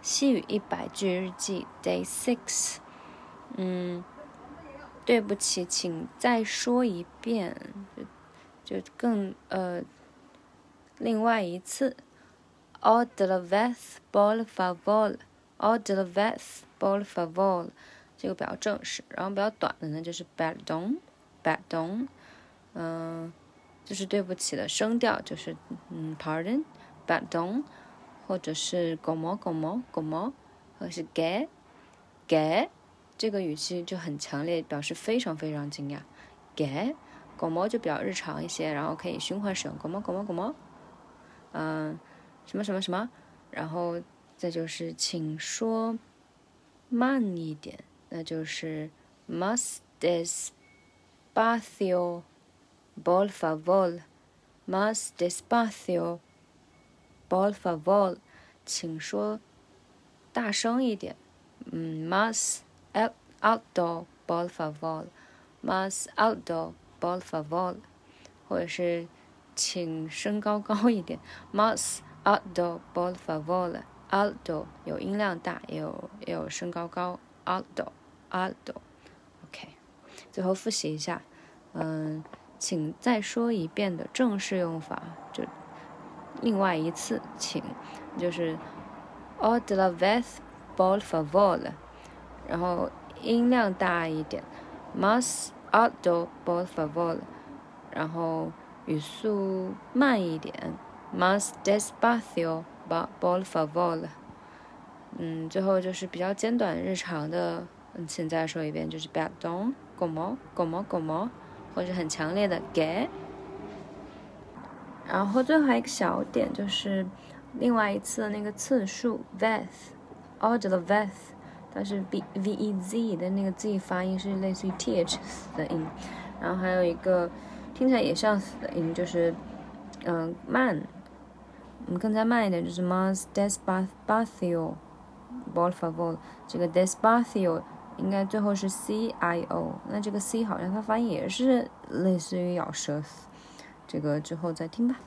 西语一百句日记 Day Six，嗯，对不起，请再说一遍，就就更呃，另外一次，Outra vez，por favor，Outra vez，por favor，这个比较正式，然后比较短的呢就是 Pardon，Pardon，嗯，就是对不起的声调就是嗯，Pardon，Pardon。或者是 gomo gomo gomo，或者是 ge ge，这个语气就很强烈，表示非常非常惊讶。ge gomo 就比较日常一些，然后可以循环使用 gomo gomo gomo，嗯，什么什么什么，然后再就是请说慢一点，那就是 mas despacio，por favor，mas despacio。Por favor，请说大声一点。嗯，mas alto，por favor，más alto，por favor，或者是请升高高一点。mas alto，por favor。alto 有音量大，也有也有升高高。alto，alto。OK，最后复习一下。嗯，请再说一遍的正式用法就。另外一次，请就是 otra vez por favor，然后音量大一点，mas alto por favor，然后语速慢一点，mas despacio por favor。嗯，最后就是比较简短日常的，嗯，请再说一遍，就是 perdón，como，como，como，或者很强烈的 que。然后最后还有一个小点，就是另外一次的那个次数，Veth，order the veth，它是 b v e z 的那个 z 发音是类似于 th 的音，然后还有一个听起来也像死的音，就是嗯慢，嗯更加慢一点就是 mas despacio，por favor，这个 despacio 应该最后是 c i o，那这个 c 好像它发音也是类似于咬舌。这个之后再听吧。